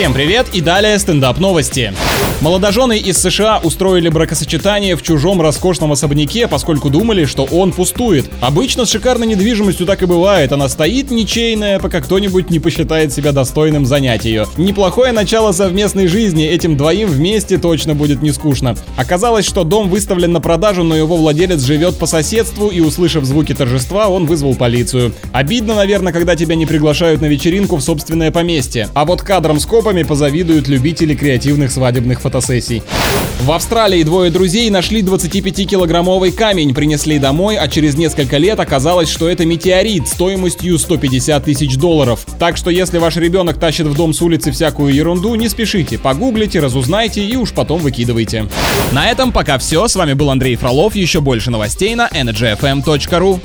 Всем привет и далее стендап новости. Молодожены из США устроили бракосочетание в чужом роскошном особняке, поскольку думали, что он пустует. Обычно с шикарной недвижимостью так и бывает, она стоит ничейная, пока кто-нибудь не посчитает себя достойным занять ее. Неплохое начало совместной жизни, этим двоим вместе точно будет не скучно. Оказалось, что дом выставлен на продажу, но его владелец живет по соседству и, услышав звуки торжества, он вызвал полицию. Обидно, наверное, когда тебя не приглашают на вечеринку в собственное поместье. А вот кадром с копами позавидуют любители креативных свадебных фотосессий. В Австралии двое друзей нашли 25-килограммовый камень, принесли домой, а через несколько лет оказалось, что это метеорит стоимостью 150 тысяч долларов. Так что если ваш ребенок тащит в дом с улицы всякую ерунду, не спешите, погуглите, разузнайте и уж потом выкидывайте. На этом пока все. С вами был Андрей Фролов. Еще больше новостей на energyfm.ru.